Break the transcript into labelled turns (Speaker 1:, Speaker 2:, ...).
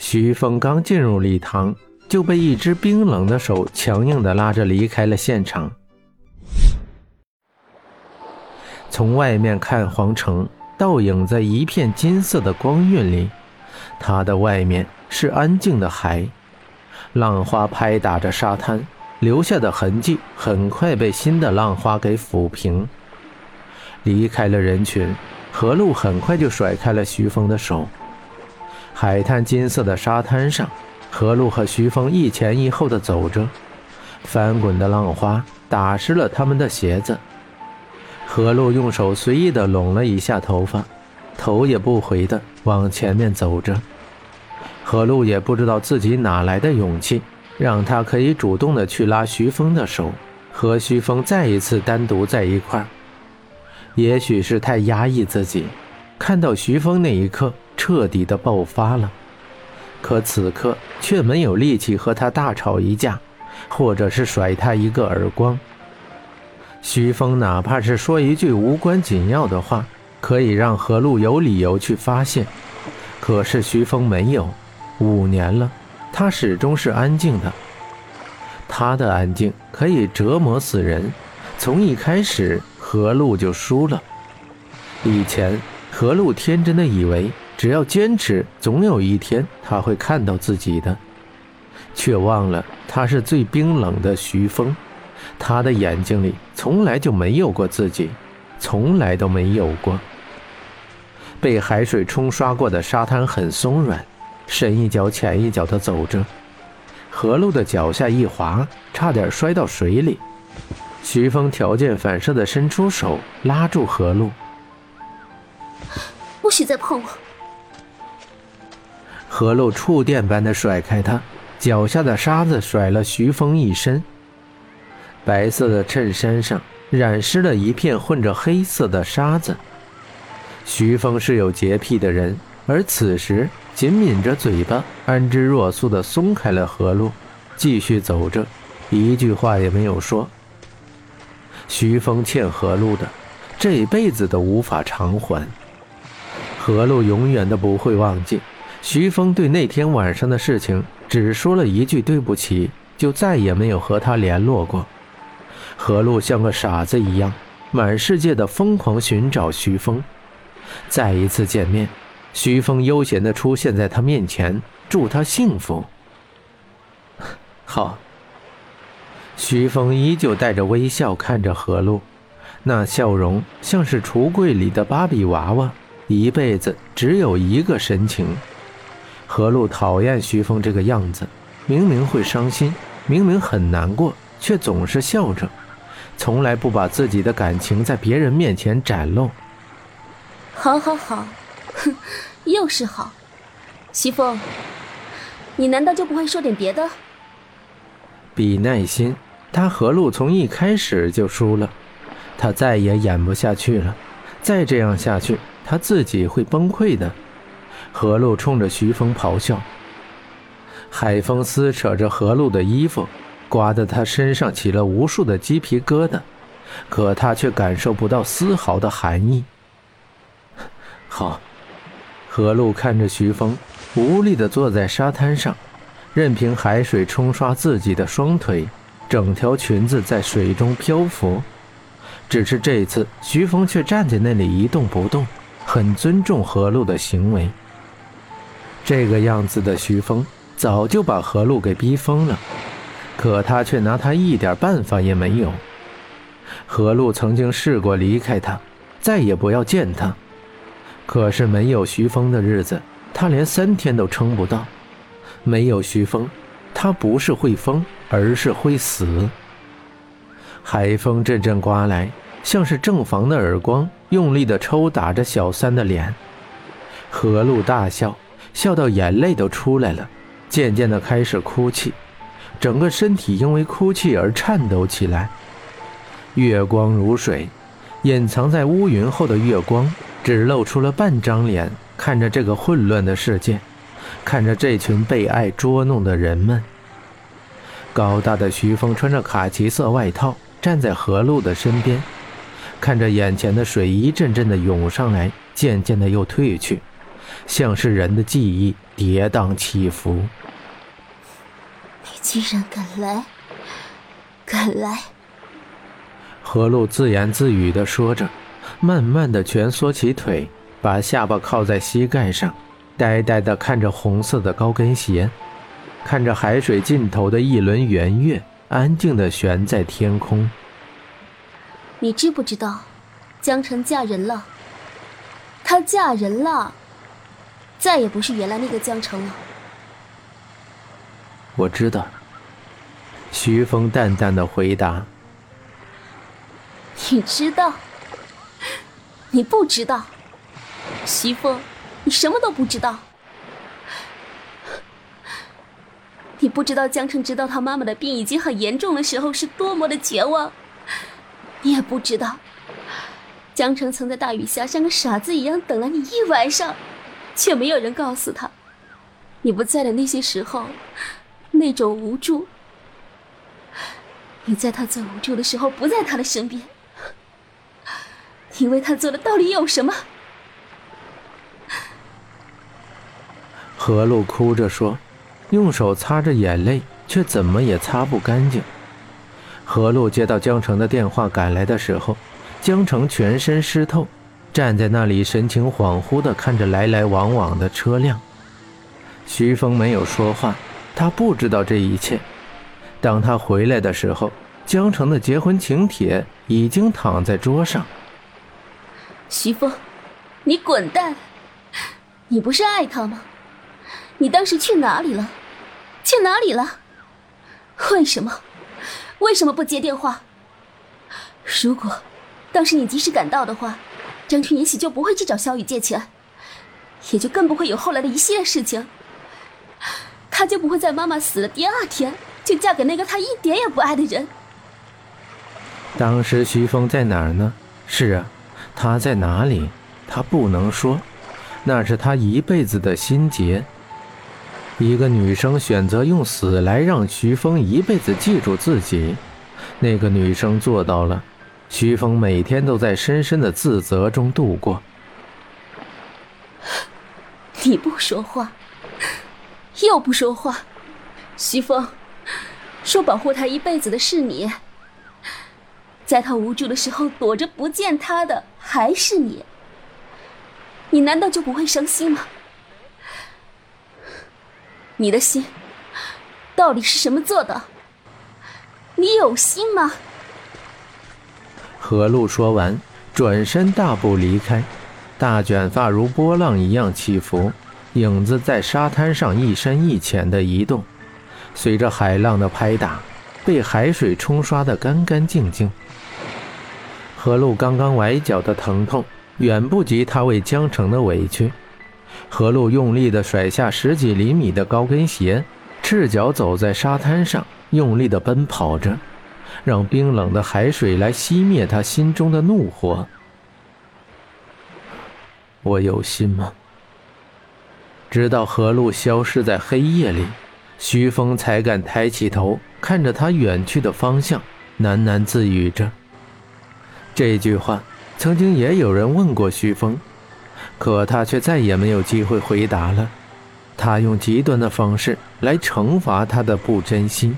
Speaker 1: 徐峰刚进入礼堂，就被一只冰冷的手强硬地拉着离开了现场。从外面看皇城，倒影在一片金色的光晕里。它的外面是安静的海，浪花拍打着沙滩，留下的痕迹很快被新的浪花给抚平。离开了人群，何璐很快就甩开了徐峰的手。海滩金色的沙滩上，何璐和徐峰一前一后的走着，翻滚的浪花打湿了他们的鞋子。何璐用手随意的拢了一下头发，头也不回的往前面走着。何璐也不知道自己哪来的勇气，让他可以主动的去拉徐峰的手，和徐峰再一次单独在一块儿。也许是太压抑自己，看到徐峰那一刻彻底的爆发了，可此刻却没有力气和他大吵一架，或者是甩他一个耳光。徐峰哪怕是说一句无关紧要的话，可以让何璐有理由去发现。可是徐峰没有，五年了，他始终是安静的。他的安静可以折磨死人。从一开始，何璐就输了。以前，何璐天真的以为，只要坚持，总有一天他会看到自己的，却忘了他是最冰冷的徐峰。他的眼睛里从来就没有过自己，从来都没有过。被海水冲刷过的沙滩很松软，深一脚浅一脚地走着。何璐的脚下一滑，差点摔到水里。徐峰条件反射地伸出手拉住何璐：“
Speaker 2: 不许再碰我！”
Speaker 1: 何露触电般的甩开他，脚下的沙子甩了徐峰一身。白色的衬衫上染湿了一片混着黑色的沙子。徐峰是有洁癖的人，而此时紧抿着嘴巴，安之若素地松开了何露，继续走着，一句话也没有说。徐峰欠何露的，这辈子都无法偿还。何露永远都不会忘记，徐峰对那天晚上的事情只说了一句对不起，就再也没有和他联络过。何璐像个傻子一样，满世界的疯狂寻找徐峰。再一次见面，徐峰悠闲地出现在他面前，祝他幸福。好。徐峰依旧带着微笑看着何璐，那笑容像是橱柜里的芭比娃娃，一辈子只有一个神情。何露讨厌徐峰这个样子，明明会伤心，明明很难过，却总是笑着。从来不把自己的感情在别人面前展露。
Speaker 2: 好，好，好，哼，又是好。徐峰，你难道就不会说点别的？
Speaker 1: 比耐心，他何露从一开始就输了，他再也演不下去了。再这样下去，他自己会崩溃的。何露冲着徐峰咆哮，海风撕扯着何露的衣服。刮得他身上起了无数的鸡皮疙瘩，可他却感受不到丝毫的寒意。好，何露看着徐峰，无力地坐在沙滩上，任凭海水冲刷自己的双腿，整条裙子在水中漂浮。只是这次，徐峰却站在那里一动不动，很尊重何露的行为。这个样子的徐峰，早就把何璐给逼疯了。可他却拿他一点办法也没有。何璐曾经试过离开他，再也不要见他。可是没有徐峰的日子，他连三天都撑不到。没有徐峰，他不是会疯，而是会死。海风阵阵刮来，像是正房的耳光，用力地抽打着小三的脸。何璐大笑，笑到眼泪都出来了，渐渐地开始哭泣。整个身体因为哭泣而颤抖起来。月光如水，隐藏在乌云后的月光只露出了半张脸，看着这个混乱的世界，看着这群被爱捉弄的人们。高大的徐峰穿着卡其色外套，站在何璐的身边，看着眼前的水一阵阵的涌上来，渐渐的又退去，像是人的记忆跌宕起伏。
Speaker 2: 你竟然敢来！敢来！
Speaker 1: 何露自言自语地说着，慢慢的蜷缩起腿，把下巴靠在膝盖上，呆呆地看着红色的高跟鞋，看着海水尽头的一轮圆月，安静地悬在天空。
Speaker 2: 你知不知道，江城嫁人了？她嫁人了，再也不是原来那个江城了。
Speaker 1: 我知道。徐峰淡淡的回答。
Speaker 2: 你知道？你不知道？徐峰，你什么都不知道。你不知道江城知道他妈妈的病已经很严重的时候是多么的绝望。你也不知道，江城曾在大雨下像个傻子一样等了你一晚上，却没有人告诉他，你不在的那些时候，那种无助。你在他最无助的时候不在他的身边，你为他做的到底有什么？
Speaker 1: 何露哭着说，用手擦着眼泪，却怎么也擦不干净。何露接到江城的电话赶来的时候，江城全身湿透，站在那里神情恍惚地看着来来往往的车辆。徐峰没有说话，他不知道这一切。当他回来的时候，江城的结婚请帖已经躺在桌上。
Speaker 2: 徐峰，你滚蛋！你不是爱他吗？你当时去哪里了？去哪里了？为什么？为什么不接电话？如果当时你及时赶到的话，张群也许就不会去找萧雨借钱，也就更不会有后来的一系列事情。他就不会在妈妈死的第二天就嫁给那个他一点也不爱的人。
Speaker 1: 当时徐峰在哪儿呢？是啊，他在哪里？他不能说，那是他一辈子的心结。一个女生选择用死来让徐峰一辈子记住自己，那个女生做到了。徐峰每天都在深深的自责中度过。
Speaker 2: 你不说话，又不说话，徐峰，说保护他一辈子的是你，在他无助的时候躲着不见他的还是你，你难道就不会伤心吗？你的心到底是什么做的？你有心吗？
Speaker 1: 何露说完，转身大步离开，大卷发如波浪一样起伏，影子在沙滩上一深一浅的移动，随着海浪的拍打，被海水冲刷得干干净净。何露刚刚崴脚的疼痛，远不及他为江城的委屈。何露用力地甩下十几厘米的高跟鞋，赤脚走在沙滩上，用力地奔跑着，让冰冷的海水来熄灭他心中的怒火。我有心吗？直到何路消失在黑夜里，徐峰才敢抬起头，看着他远去的方向，喃喃自语着。这句话，曾经也有人问过徐峰。可他却再也没有机会回答了。他用极端的方式来惩罚他的不真心。